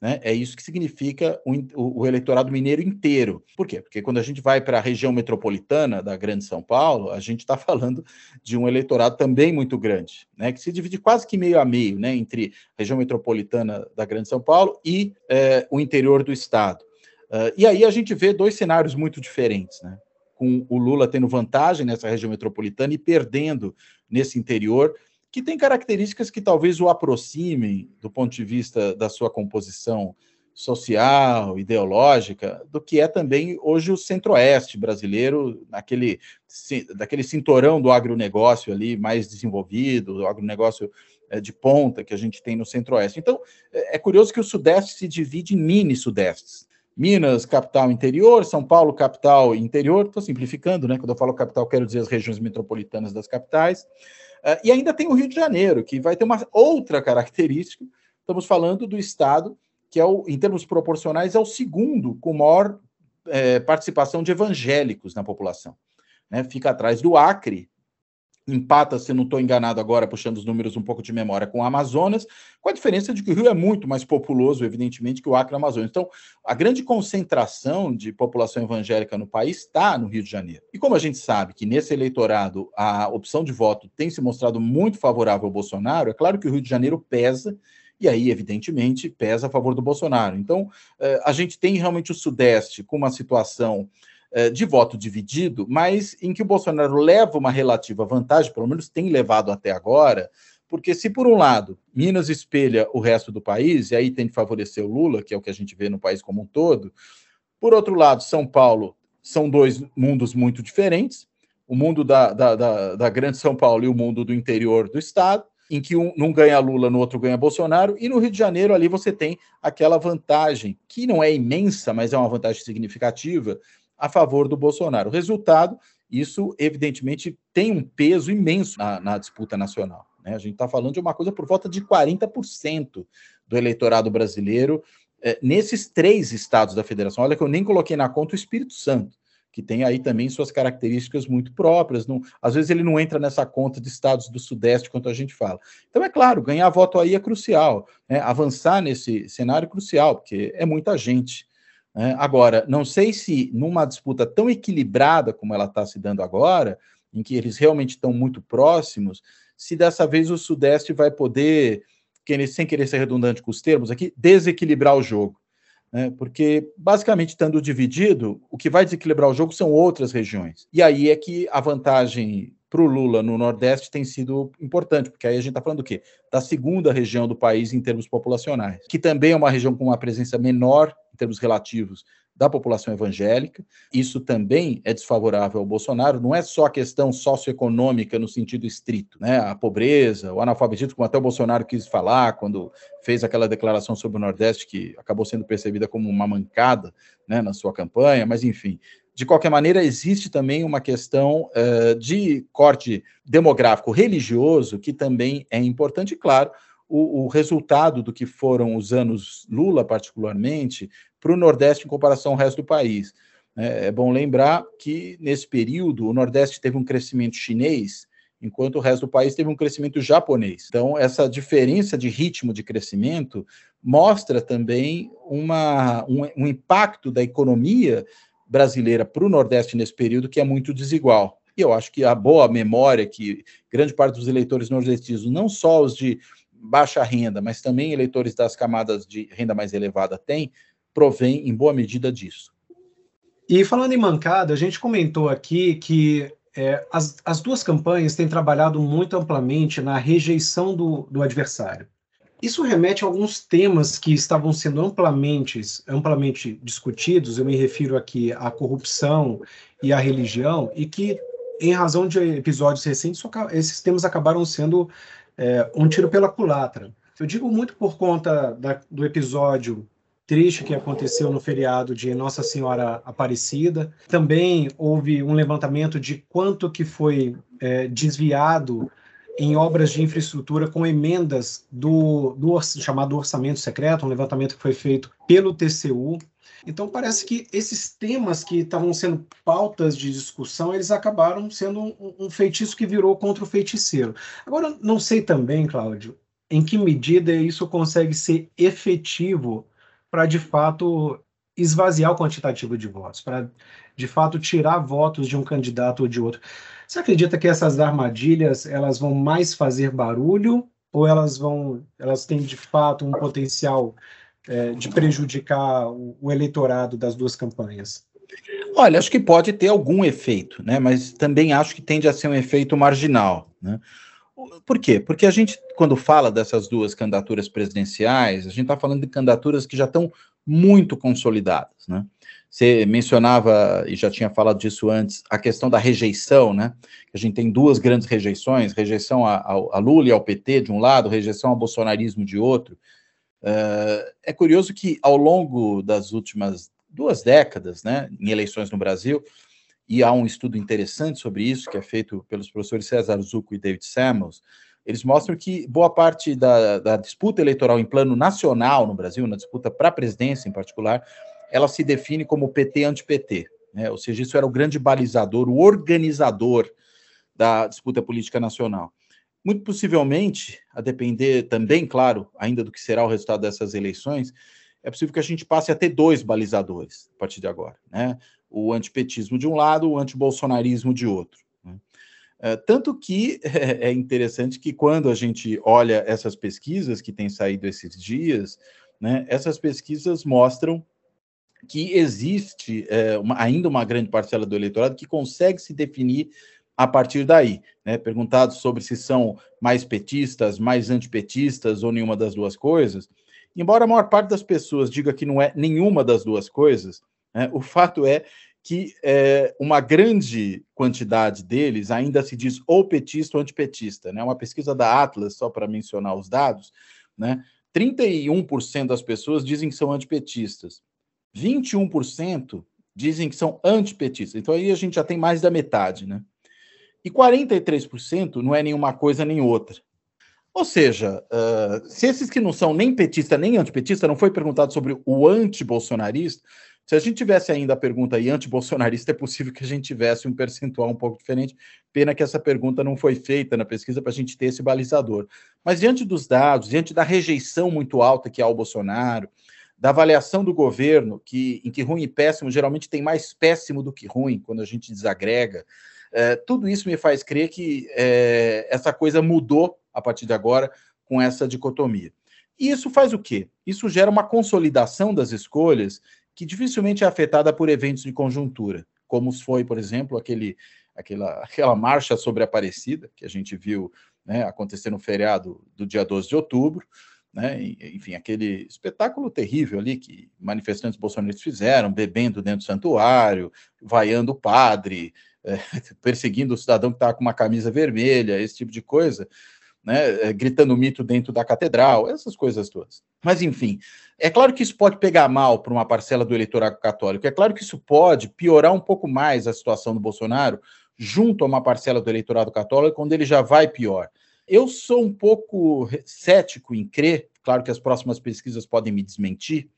Né? É isso que significa o, o, eleitorado mineiro inteiro. Por quê? Porque quando a gente vai para a região metropolitana da Grande São Paulo, a gente está falando de um eleitorado também muito grande, né? que se divide quase que meio a meio né? entre a região metropolitana da Grande São Paulo e é, o interior do estado. Uh, e aí a gente vê dois cenários muito diferentes, né? Com o Lula tendo vantagem nessa região metropolitana e perdendo nesse interior que tem características que talvez o aproximem do ponto de vista da sua composição social, ideológica, do que é também hoje o centro-oeste brasileiro, naquele, daquele cinturão do agronegócio ali mais desenvolvido, do agronegócio eh, de ponta que a gente tem no centro-oeste. Então, é, é curioso que o sudeste se divide em mini-sudestes. Minas, capital interior, São Paulo, capital interior, estou simplificando, né? Quando eu falo capital, quero dizer as regiões metropolitanas das capitais. Uh, e ainda tem o Rio de Janeiro, que vai ter uma outra característica. Estamos falando do estado que, é o, em termos proporcionais, é o segundo com maior é, participação de evangélicos na população. Né? Fica atrás do Acre, empata, se não estou enganado agora, puxando os números um pouco de memória, com o Amazonas, com a diferença de que o Rio é muito mais populoso, evidentemente, que o Acre e o Amazonas. Então, a grande concentração de população evangélica no país está no Rio de Janeiro. E como a gente sabe que nesse eleitorado a opção de voto tem se mostrado muito favorável ao Bolsonaro, é claro que o Rio de Janeiro pesa, e aí, evidentemente, pesa a favor do Bolsonaro. Então, eh, a gente tem realmente o Sudeste com uma situação de voto dividido, mas em que o Bolsonaro leva uma relativa vantagem, pelo menos tem levado até agora, porque se por um lado Minas espelha o resto do país, e aí tem que favorecer o Lula, que é o que a gente vê no país como um todo, por outro lado, São Paulo são dois mundos muito diferentes, o mundo da, da, da, da grande São Paulo e o mundo do interior do estado, em que um não ganha Lula, no outro ganha Bolsonaro, e no Rio de Janeiro ali você tem aquela vantagem, que não é imensa, mas é uma vantagem significativa, a favor do Bolsonaro. O resultado, isso evidentemente tem um peso imenso na, na disputa nacional. Né? A gente está falando de uma coisa por volta de 40% do eleitorado brasileiro é, nesses três estados da federação. Olha que eu nem coloquei na conta o Espírito Santo, que tem aí também suas características muito próprias. Não, às vezes ele não entra nessa conta de estados do Sudeste, quanto a gente fala. Então, é claro, ganhar voto aí é crucial. Né? Avançar nesse cenário é crucial, porque é muita gente. Né? Agora, não sei se numa disputa tão equilibrada como ela está se dando agora, em que eles realmente estão muito próximos, se dessa vez o Sudeste vai poder, sem querer ser redundante com os termos aqui, desequilibrar o jogo. Né? Porque, basicamente, estando dividido, o que vai desequilibrar o jogo são outras regiões. E aí é que a vantagem para o Lula no Nordeste tem sido importante, porque aí a gente está falando do quê? Da segunda região do país em termos populacionais, que também é uma região com uma presença menor em termos relativos da população evangélica. Isso também é desfavorável ao Bolsonaro. Não é só a questão socioeconômica no sentido estrito, né? A pobreza, o analfabetismo, como até o Bolsonaro quis falar quando fez aquela declaração sobre o Nordeste que acabou sendo percebida como uma mancada, né, na sua campanha. Mas enfim, de qualquer maneira, existe também uma questão uh, de corte demográfico religioso que também é importante, claro, o, o, resultado do que foram os anos Lula, particularmente, para o Nordeste em comparação ao resto do país. É, é bom lembrar que, nesse período, o Nordeste teve um crescimento chinês, enquanto o resto do país teve um crescimento japonês. Então, essa diferença de ritmo de crescimento mostra também uma, um, um impacto da economia brasileira para o Nordeste nesse período que é muito desigual. E eu acho que a boa memória que grande parte dos eleitores nordestinos, não só os de baixa renda, mas também eleitores das camadas de renda mais elevada têm, provém em boa medida disso. E falando em mancada, a gente comentou aqui que é, as, as duas campanhas têm trabalhado muito amplamente na rejeição do, do adversário. Isso remete a alguns temas que estavam sendo amplamente, amplamente discutidos, eu me refiro aqui à corrupção e à religião, e que, em razão de episódios recentes, esses temas acabaram sendo é, um tiro pela culatra. Eu digo muito por conta da, do episódio triste que aconteceu no feriado de Nossa Senhora Aparecida. Também houve um levantamento de quanto que foi é, desviado em obras de infraestrutura com emendas do, do chamado orçamento secreto, um levantamento que foi feito pelo TCU. Então parece que esses temas que estavam sendo pautas de discussão, eles acabaram sendo um, um feitiço que virou contra o feiticeiro. Agora, não sei também, Cláudio, em que medida isso consegue ser efetivo para de fato esvaziar o quantitativo de votos, para de fato tirar votos de um candidato ou de outro. Você acredita que essas armadilhas elas vão mais fazer barulho ou elas vão, elas têm de fato um potencial é, de prejudicar o, o eleitorado das duas campanhas? Olha, acho que pode ter algum efeito, né? Mas também acho que tende a ser um efeito marginal, né? Por quê? Porque a gente, quando fala dessas duas candidaturas presidenciais, a gente está falando de candidaturas que já estão muito consolidadas, né? Você mencionava, e já tinha falado disso antes, a questão da rejeição, né? A gente tem duas grandes rejeições, rejeição a, a, a Lula e ao PT de um lado, rejeição ao bolsonarismo de outro. Uh, é curioso que ao longo das últimas duas décadas, né, em eleições no Brasil, e há um estudo interessante sobre isso, que é feito pelos professores César Zucco e David Samuels, eles mostram que boa parte da, da disputa eleitoral em plano nacional no Brasil, na disputa para a presidência em particular, ela se define como PT-anti-PT. Né? Ou seja, isso era o grande balizador, o organizador da disputa política nacional. Muito possivelmente, a depender também, claro, ainda do que será o resultado dessas eleições, é possível que a gente passe a ter dois balizadores a partir de agora, né? O antipetismo de um lado, o antibolsonarismo de outro. Né? É, tanto que é, é interessante que quando a gente olha essas pesquisas que têm saído esses dias, né, essas pesquisas mostram que existe é, uma, ainda uma grande parcela do eleitorado que consegue se definir a partir daí. Né? Perguntado sobre se são mais petistas, mais antipetistas ou nenhuma das duas coisas, embora a maior parte das pessoas diga que não é nenhuma das duas coisas, né, o fato é que é, uma grande quantidade deles ainda se diz ou petista ou antipetista. Né? Uma pesquisa da Atlas, só para mencionar os dados, né? 31% das pessoas dizem que são antipetistas, 21% dizem que são antipetistas. Então aí a gente já tem mais da metade, né? E 43% não é nenhuma coisa nem outra. Ou seja, uh, se esses que não são nem petista nem antipetista, não foi perguntado sobre o anti-bolsonarista, se a gente tivesse ainda a pergunta aí anti-bolsonarista, é possível que a gente tivesse um percentual um pouco diferente. Pena que essa pergunta não foi feita na pesquisa para a gente ter esse balizador. Mas diante dos dados, diante da rejeição muito alta que há ao Bolsonaro, da avaliação do governo, que em que ruim e péssimo geralmente tem mais péssimo do que ruim quando a gente desagrega, é, tudo isso me faz crer que é, essa coisa mudou a partir de agora com essa dicotomia. E isso faz o quê? Isso gera uma consolidação das escolhas que dificilmente é afetada por eventos de conjuntura, como foi, por exemplo, aquele, aquela, aquela marcha sobre a Aparecida, que a gente viu né, acontecer no feriado do dia 12 de outubro, né, enfim, aquele espetáculo terrível ali que manifestantes bolsonaristas fizeram, bebendo dentro do santuário, vaiando o padre, é, perseguindo o cidadão que estava com uma camisa vermelha, esse tipo de coisa né, é, gritando mito dentro da catedral, essas coisas todas. Mas, enfim, é claro que isso pode pegar mal para uma parcela do eleitorado católico, é claro que isso pode piorar um pouco mais a situação do Bolsonaro junto a uma parcela do eleitorado católico, quando ele já vai pior. Eu sou um pouco cético em crer, claro que as próximas pesquisas podem me desmentir,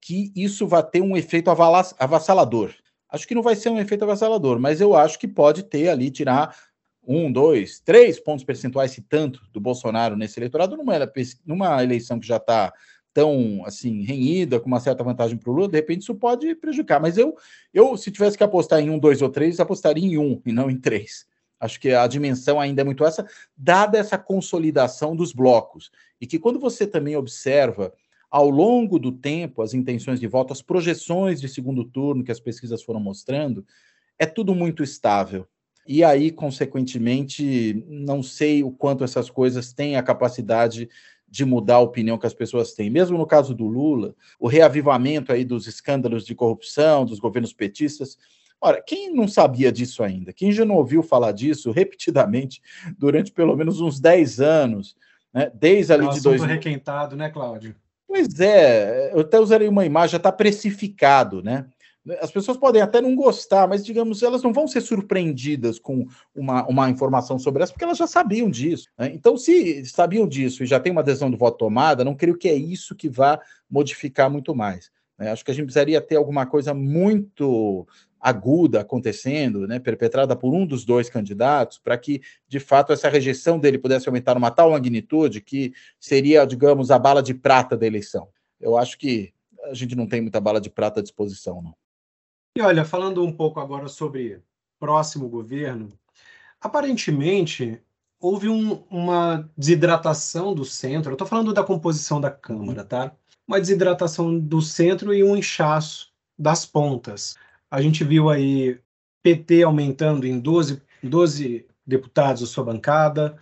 que isso vai ter um efeito avassalador. Acho que não vai ser um efeito avassalador, mas eu acho que pode ter ali, tirar um, dois, três pontos percentuais, se tanto, do Bolsonaro nesse eleitorado, numa, numa eleição que já está tão assim renhida, com uma certa vantagem para o Lula, de repente isso pode prejudicar. Mas eu, eu, se tivesse que apostar em um, dois ou três, apostaria em um e não em três. Acho que a dimensão ainda é muito essa, dada essa consolidação dos blocos. E que quando você também observa ao longo do tempo as intenções de voto, as projeções de segundo turno que as pesquisas foram mostrando, é tudo muito estável. E aí, consequentemente, não sei o quanto essas coisas têm a capacidade de mudar a opinião que as pessoas têm. Mesmo no caso do Lula, o reavivamento aí dos escândalos de corrupção, dos governos petistas. Ora, quem não sabia disso ainda? Quem já não ouviu falar disso repetidamente durante pelo menos uns 10 anos, né? desde ali é um de dois. requentado, né, Cláudio? Pois é, eu até usaria uma imagem, já está precificado, né? As pessoas podem até não gostar, mas, digamos, elas não vão ser surpreendidas com uma, uma informação sobre essa, porque elas já sabiam disso. Né? Então, se sabiam disso e já tem uma adesão do voto tomada, não creio que é isso que vá modificar muito mais. Né? Acho que a gente precisaria ter alguma coisa muito aguda acontecendo, né, perpetrada por um dos dois candidatos, para que, de fato, essa rejeição dele pudesse aumentar uma tal magnitude que seria, digamos, a bala de prata da eleição. Eu acho que a gente não tem muita bala de prata à disposição, não. E olha, falando um pouco agora sobre próximo governo, aparentemente houve um, uma desidratação do centro. Eu estou falando da composição da Câmara, tá? Uma desidratação do centro e um inchaço das pontas. A gente viu aí PT aumentando em 12, 12 deputados a sua bancada,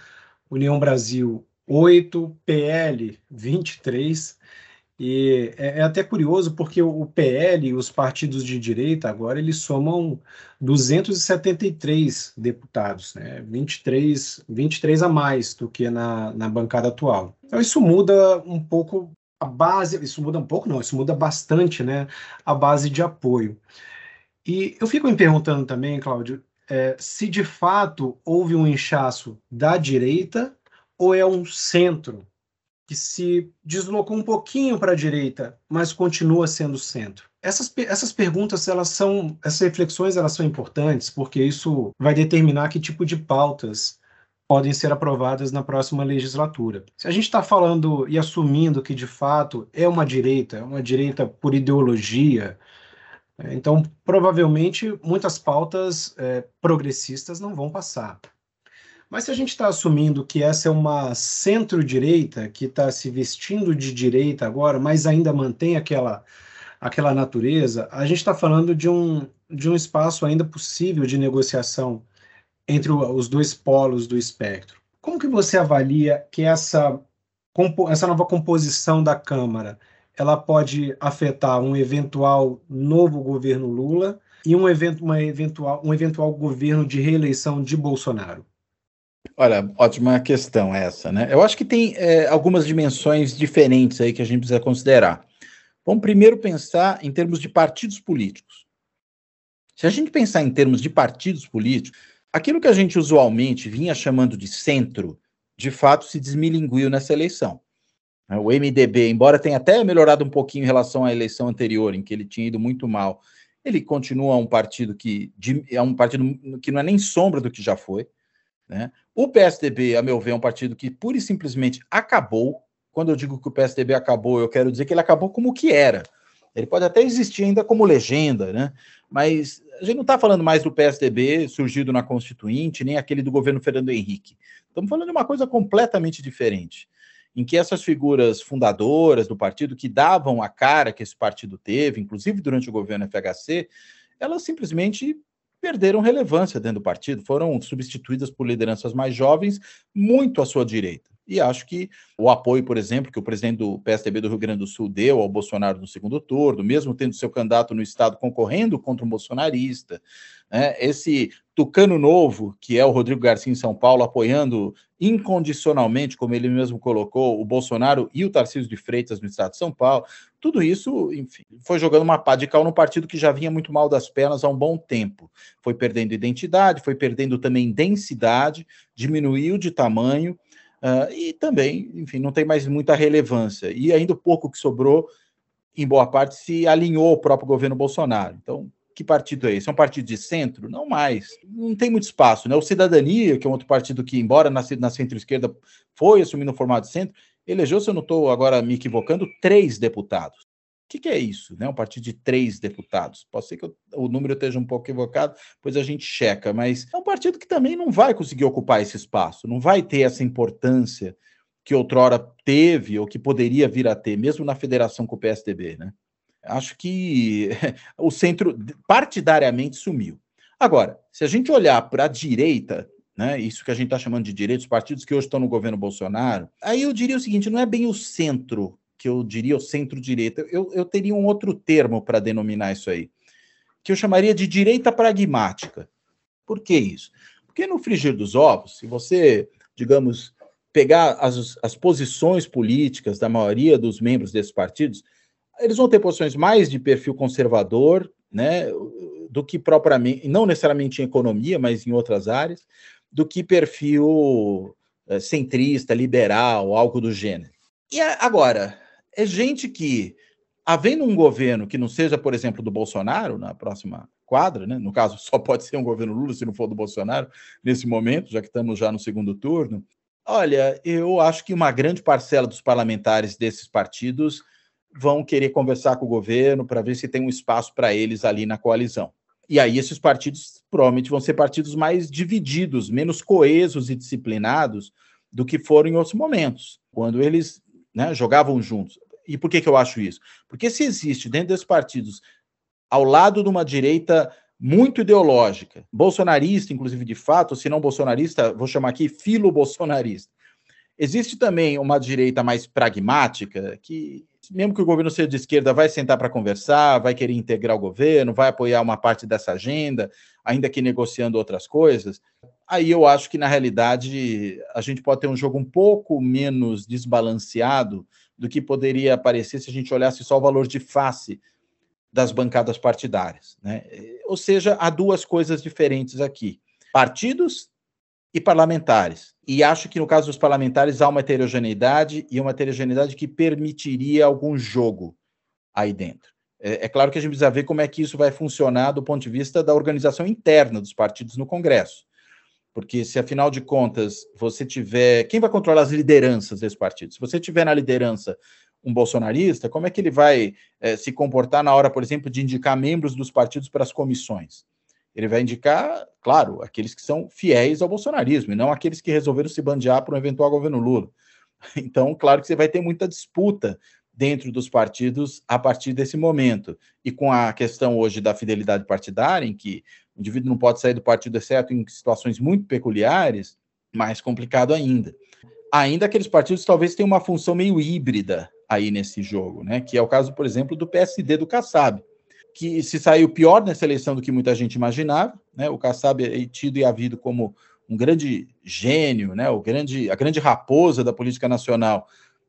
União Brasil 8, PL 23. E é, é, até curioso porque o PL e os partidos de direita agora eles somam 273 deputados, né? 23, 23 a mais do que na, na bancada atual. Então isso muda um pouco a base, isso muda um pouco, não, isso muda bastante, né? A base de apoio. E eu fico me perguntando também, Cláudio, é, se de fato houve um inchaço da direita ou é um centro que se deslocou um pouquinho para a direita, mas continua sendo centro? Essas, essas perguntas, elas são, essas reflexões, elas são importantes, porque isso vai determinar que tipo de pautas podem ser aprovadas na próxima legislatura. Se a gente está falando e assumindo que de fato é uma direita, é uma direita por ideologia, é, então provavelmente muitas pautas é, progressistas não vão passar. Mas se a gente está assumindo que essa é uma centro-direita que está se vestindo de direita agora, mas ainda mantém aquela, aquela natureza, a gente está falando de um, de um espaço ainda possível de negociação entre os dois polos do espectro. Como que você avalia que essa, essa nova composição da Câmara ela pode afetar um eventual novo governo Lula e um, evento, uma eventual, um eventual governo de reeleição de Bolsonaro? Olha, ótima questão essa, né? Eu acho que tem é, algumas dimensões diferentes aí que a gente precisa considerar. Vamos primeiro pensar em termos de partidos políticos. Se a gente pensar em termos de partidos políticos, aquilo que a gente usualmente vinha chamando de centro, de fato se desmilinguiu nessa eleição. O MDB, embora tenha até melhorado um pouquinho em relação à eleição anterior, em que ele tinha ido muito mal, ele continua um partido que é um partido que não é nem sombra do que já foi. Né? O PSDB, a meu ver, é um partido que pura e simplesmente acabou. Quando eu digo que o PSDB acabou, eu quero dizer que ele acabou como que era. Ele pode até existir ainda como legenda, né? Mas a gente não está falando mais do PSDB surgido na Constituinte, nem aquele do governo Fernando Henrique. Estamos falando de uma coisa completamente diferente, em que essas figuras fundadoras do partido, que davam a cara que esse partido teve, inclusive durante o governo FHC, elas simplesmente perderam relevância dentro do partido, foram substituídas por lideranças mais jovens, muito à sua direita. E acho que o apoio, por exemplo, que o presidente do PSDB do Rio Grande do Sul deu ao Bolsonaro no segundo turno, mesmo tendo seu candidato no estado concorrendo contra um bolsonarista, né, esse tucano novo, que é o Rodrigo Garcia em São Paulo, apoiando incondicionalmente, como ele mesmo colocou, o Bolsonaro e o Tarcísio de Freitas no estado de São Paulo, tudo isso, enfim, foi jogando uma pá de cal no partido que já vinha muito mal das pernas há um bom tempo. Foi perdendo identidade, foi perdendo também densidade, diminuiu de tamanho, Uh, e também, enfim, não tem mais muita relevância. E ainda o pouco que sobrou, em boa parte, se alinhou ao próprio governo Bolsonaro. Então, que partido é esse? É um partido de centro? Não mais. Não tem muito espaço. Né? O Cidadania, que é um outro partido que, embora nascido na centro-esquerda, foi assumindo o formato de centro, elegeu, se eu não estou agora me equivocando, três deputados que, que é isso? Né? Um partido de três deputados. Pode ser que o número esteja um pouco equivocado, pois a gente checa, mas é um partido que também não vai conseguir ocupar esse espaço, não vai ter essa importância que outrora teve ou que poderia vir a ter, mesmo na federação com o PSDB. Né? Acho que o centro partidariamente sumiu. Agora, se a gente olhar para a direita, né, isso que a gente está chamando de direita, os partidos que hoje estão no governo Bolsonaro, aí eu diria o seguinte: não é bem o centro que eu diria o centro-direita. Eu, eu teria um outro termo para denominar isso aí, que eu chamaria de direita pragmática. Por que isso? Porque no frigir dos ovos, se você, digamos, pegar as, as posições políticas da maioria dos membros desses partidos, eles vão ter posições mais de perfil conservador, né, do que propriamente, não necessariamente em economia, mas em outras áreas, do que perfil é, centrista, liberal, algo do gênero. E agora, é gente que, havendo um governo que não seja, por exemplo, do Bolsonaro, na próxima quadra, né? no caso, só pode ser um governo Lula se não for do Bolsonaro, nesse momento, já que estamos já no segundo turno. Olha, eu acho que uma grande parcela dos parlamentares desses partidos vão querer conversar com o governo para ver se tem um espaço para eles ali na coalizão. E aí esses partidos provavelmente vão ser partidos mais divididos, menos coesos e disciplinados do que foram em outros momentos, quando eles né, jogavam juntos. E por que, que eu acho isso? Porque se existe dentro desses partidos, ao lado de uma direita muito ideológica, bolsonarista, inclusive de fato, se não bolsonarista, vou chamar aqui filo-bolsonarista, existe também uma direita mais pragmática, que mesmo que o governo seja de esquerda, vai sentar para conversar, vai querer integrar o governo, vai apoiar uma parte dessa agenda, ainda que negociando outras coisas. Aí eu acho que, na realidade, a gente pode ter um jogo um pouco menos desbalanceado do que poderia parecer se a gente olhasse só o valor de face das bancadas partidárias. Né? Ou seja, há duas coisas diferentes aqui: partidos e parlamentares. E acho que no caso dos parlamentares há uma heterogeneidade e uma heterogeneidade que permitiria algum jogo aí dentro. É, é, claro que a gente precisa ver como é que isso vai funcionar do ponto de vista da organização interna dos partidos no Congresso. Porque se afinal de contas você tiver. Quem vai controlar as lideranças desse partido? Se você tiver na liderança um bolsonarista, como é que ele vai é, se comportar na hora, por exemplo, de indicar membros dos partidos para as comissões? Ele vai indicar, claro, aqueles que são fiéis ao bolsonarismo, e não aqueles que resolveram se bandear para um eventual governo Lula. Então, claro que você vai ter muita disputa dentro dos partidos a partir desse momento. E com a questão hoje da fidelidade partidária, em que o indivíduo não pode sair do partido, exceto em situações muito peculiares, mais complicado ainda. Ainda aqueles partidos talvez tenham uma função meio híbrida aí nesse jogo, né? Que é o caso, por exemplo, do PSD do Kassab que se saiu pior nessa eleição do que muita gente imaginava, né? O Kassab é tido e havido como um grande gênio, né? O grande, a grande raposa da política nacional.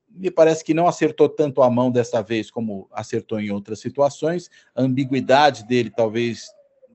Me parece que não acertou tanto a mão dessa vez como acertou em outras situações. A ambiguidade dele talvez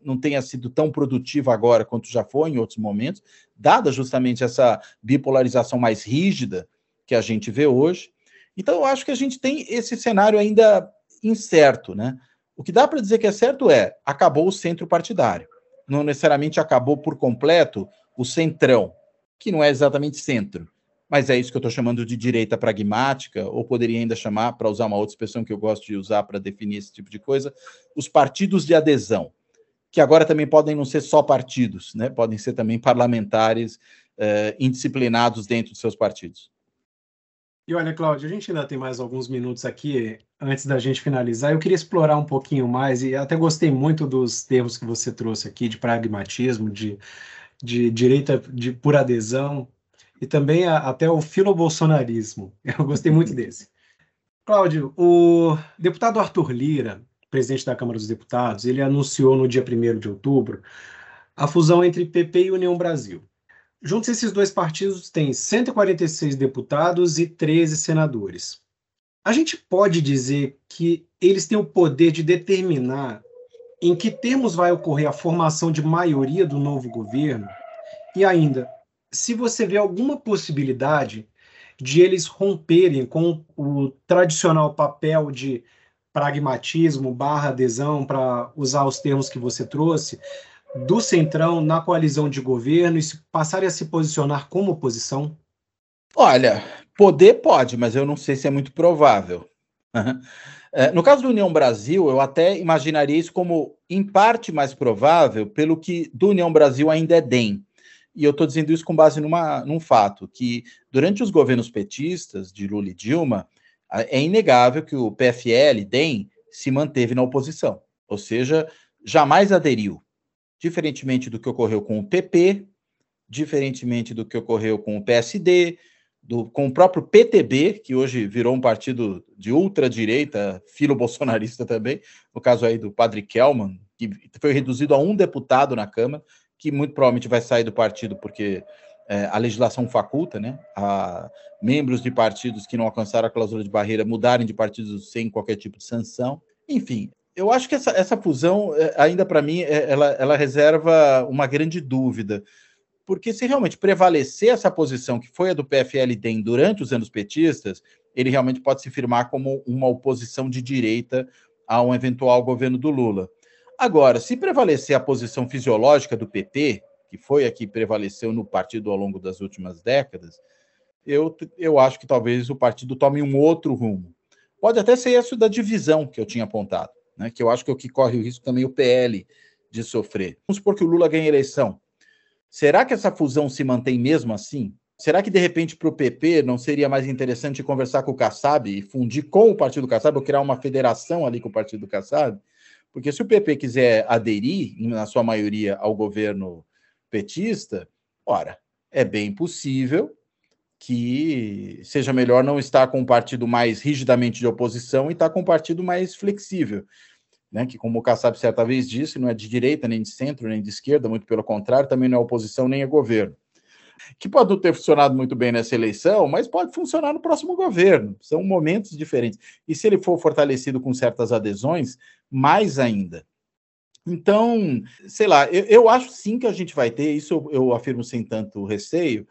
não tenha sido tão produtiva agora quanto já foi em outros momentos, dada justamente essa bipolarização mais rígida que a gente vê hoje. Então, eu acho que a gente tem esse cenário ainda incerto, né? O que dá para dizer que é certo é acabou o centro partidário. Não necessariamente acabou por completo o centrão, que não é exatamente centro, mas é isso que eu estou chamando de direita pragmática, ou poderia ainda chamar, para usar uma outra expressão que eu gosto de usar para definir esse tipo de coisa, os partidos de adesão, que agora também podem não ser só partidos, né? podem ser também parlamentares eh, indisciplinados dentro dos seus partidos. E olha, Cláudio, a gente ainda tem mais alguns minutos aqui antes da gente finalizar. Eu queria explorar um pouquinho mais e até gostei muito dos termos que você trouxe aqui de pragmatismo, de, de direita de por adesão e também a, até o filobolsonarismo. Eu gostei muito desse. Cláudio, o deputado Arthur Lira, presidente da Câmara dos Deputados, ele anunciou no dia 1 de outubro a fusão entre PP e União Brasil. Juntos, esses dois partidos têm 146 deputados e 13 senadores. A gente pode dizer que eles têm o poder de determinar em que termos vai ocorrer a formação de maioria do novo governo? E ainda, se você vê alguma possibilidade de eles romperem com o tradicional papel de pragmatismo barra adesão, para usar os termos que você trouxe, do Centrão na coalizão de governo e passarem a se posicionar como oposição? Olha, poder pode, mas eu não sei se é muito provável. É, no caso do União Brasil, eu até imaginaria isso como, em parte, mais provável, pelo que do União Brasil ainda é DEM. E eu estou dizendo isso com base numa, num fato, que durante os governos petistas de Lula e Dilma, é inegável que o PFL, DEM, se manteve na oposição. Ou seja, jamais aderiu diferentemente do que ocorreu com o PP, diferentemente do que ocorreu com o PSD, do, com o próprio PTB, que hoje virou um partido de ultradireita, filo-bolsonarista também, no caso aí do Padre Kelman, que foi reduzido a um deputado na Câmara, que muito provavelmente vai sair do partido porque é, a legislação faculta, né, a membros de partidos que não alcançaram a cláusula de barreira mudarem de partidos sem qualquer tipo de sanção. Enfim, eu acho que essa, essa fusão, é, ainda para mim, é, ela, ela reserva uma grande dúvida. Porque se realmente prevalecer essa posição que foi a do PFL-DEM durante os anos petistas, ele realmente pode se firmar como uma oposição de direita a um eventual governo do Lula. Agora, se prevalecer a posição fisiológica do PT, que foi a que prevaleceu no partido ao longo das últimas décadas, eu, eu acho que talvez o partido tome um outro rumo pode até ser isso da divisão que eu tinha apontado, né? que eu acho que é o que corre o risco também o PL de sofrer. Vamos supor que o Lula ganhe eleição. Será que essa fusão se mantém mesmo assim? Será que, de repente, para o PP não seria mais interessante conversar com o Kassab e fundir com o Partido Kassab ou criar uma federação ali com o Partido Kassab? Porque se o PP quiser aderir, na sua maioria, ao governo petista, ora, é bem possível que seja melhor não estar com um partido mais rigidamente de oposição e estar com um partido mais flexível. Né, que, como o Kassab certa vez disse, não é de direita, nem de centro, nem de esquerda, muito pelo contrário, também não é oposição nem é governo que pode não ter funcionado muito bem nessa eleição, mas pode funcionar no próximo governo. São momentos diferentes. E se ele for fortalecido com certas adesões, mais ainda. Então, sei lá, eu, eu acho sim que a gente vai ter, isso eu, eu afirmo sem tanto receio,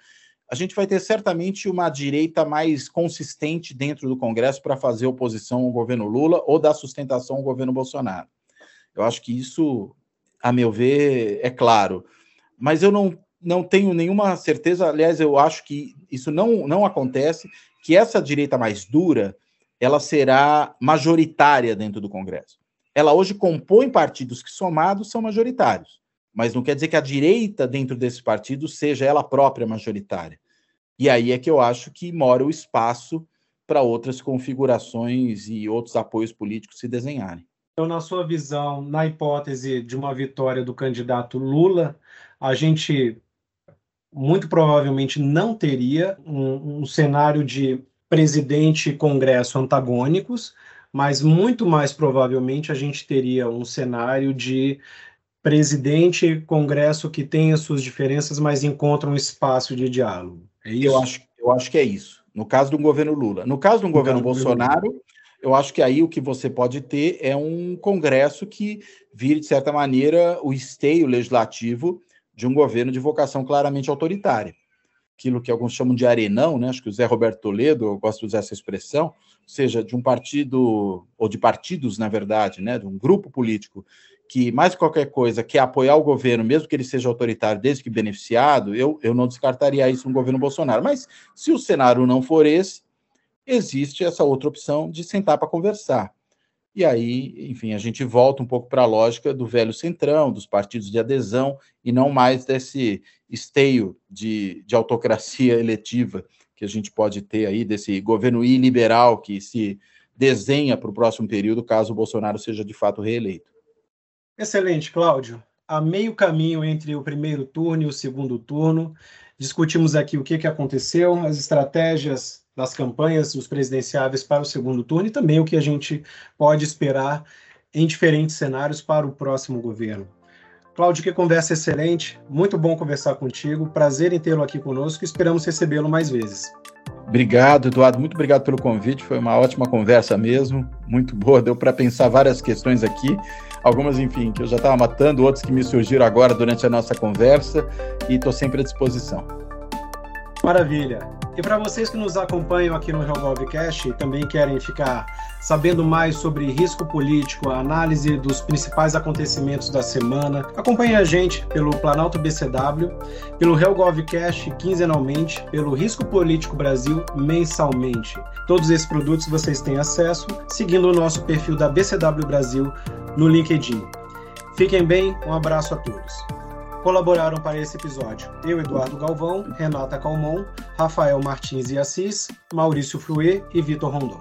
a gente vai ter certamente uma direita mais consistente dentro do Congresso para fazer oposição ao governo Lula ou dar sustentação ao governo Bolsonaro. Eu acho que isso, a meu ver, é claro. Mas eu não não tenho nenhuma certeza, aliás, eu acho que isso não, não acontece, que essa direita mais dura, ela será majoritária dentro do Congresso. Ela hoje compõe partidos que somados são majoritários, mas não quer dizer que a direita dentro desses partidos seja ela própria majoritária. E aí é que eu acho que mora o espaço para outras configurações e outros apoios políticos se desenharem. Então, na sua visão, na hipótese de uma vitória do candidato Lula, a gente muito provavelmente não teria um, um cenário de presidente e congresso antagônicos, mas muito mais provavelmente a gente teria um cenário de presidente e congresso que tem as suas diferenças, mas encontram um espaço de diálogo. É isso? Eu acho, eu acho que é isso. No caso do governo Lula. No caso do no governo Bolsonaro, Lula. eu acho que aí o que você pode ter é um congresso que vire, de certa maneira, o esteio legislativo de um governo de vocação claramente autoritária. Aquilo que alguns chamam de arenão, né? acho que o Zé Roberto Toledo, eu gosto de usar essa expressão, seja, de um partido, ou de partidos, na verdade, né? de um grupo político que, mais qualquer coisa, quer apoiar o governo, mesmo que ele seja autoritário, desde que beneficiado, eu, eu não descartaria isso no governo Bolsonaro. Mas se o cenário não for esse, existe essa outra opção de sentar para conversar. E aí, enfim, a gente volta um pouco para a lógica do velho centrão, dos partidos de adesão, e não mais desse esteio de, de autocracia eletiva que a gente pode ter aí, desse governo iliberal que se desenha para o próximo período, caso o Bolsonaro seja de fato reeleito. Excelente, Cláudio. A meio caminho entre o primeiro turno e o segundo turno, discutimos aqui o que, que aconteceu, as estratégias das campanhas dos presidenciáveis para o segundo turno e também o que a gente pode esperar em diferentes cenários para o próximo governo. Cláudio, que conversa excelente, muito bom conversar contigo, prazer em tê-lo aqui conosco, esperamos recebê-lo mais vezes. Obrigado, Eduardo, muito obrigado pelo convite, foi uma ótima conversa mesmo, muito boa, deu para pensar várias questões aqui, algumas, enfim, que eu já estava matando, outras que me surgiram agora durante a nossa conversa, e estou sempre à disposição. Maravilha. E para vocês que nos acompanham aqui no RealGovCast e também querem ficar sabendo mais sobre risco político, a análise dos principais acontecimentos da semana, acompanhe a gente pelo Planalto BCW, pelo RealGovCast quinzenalmente, pelo Risco Político Brasil mensalmente. Todos esses produtos vocês têm acesso seguindo o nosso perfil da BCW Brasil no LinkedIn. Fiquem bem, um abraço a todos. Colaboraram para esse episódio eu, Eduardo Galvão, Renata Calmon, Rafael Martins e Assis, Maurício Fruê e Vitor Rondon.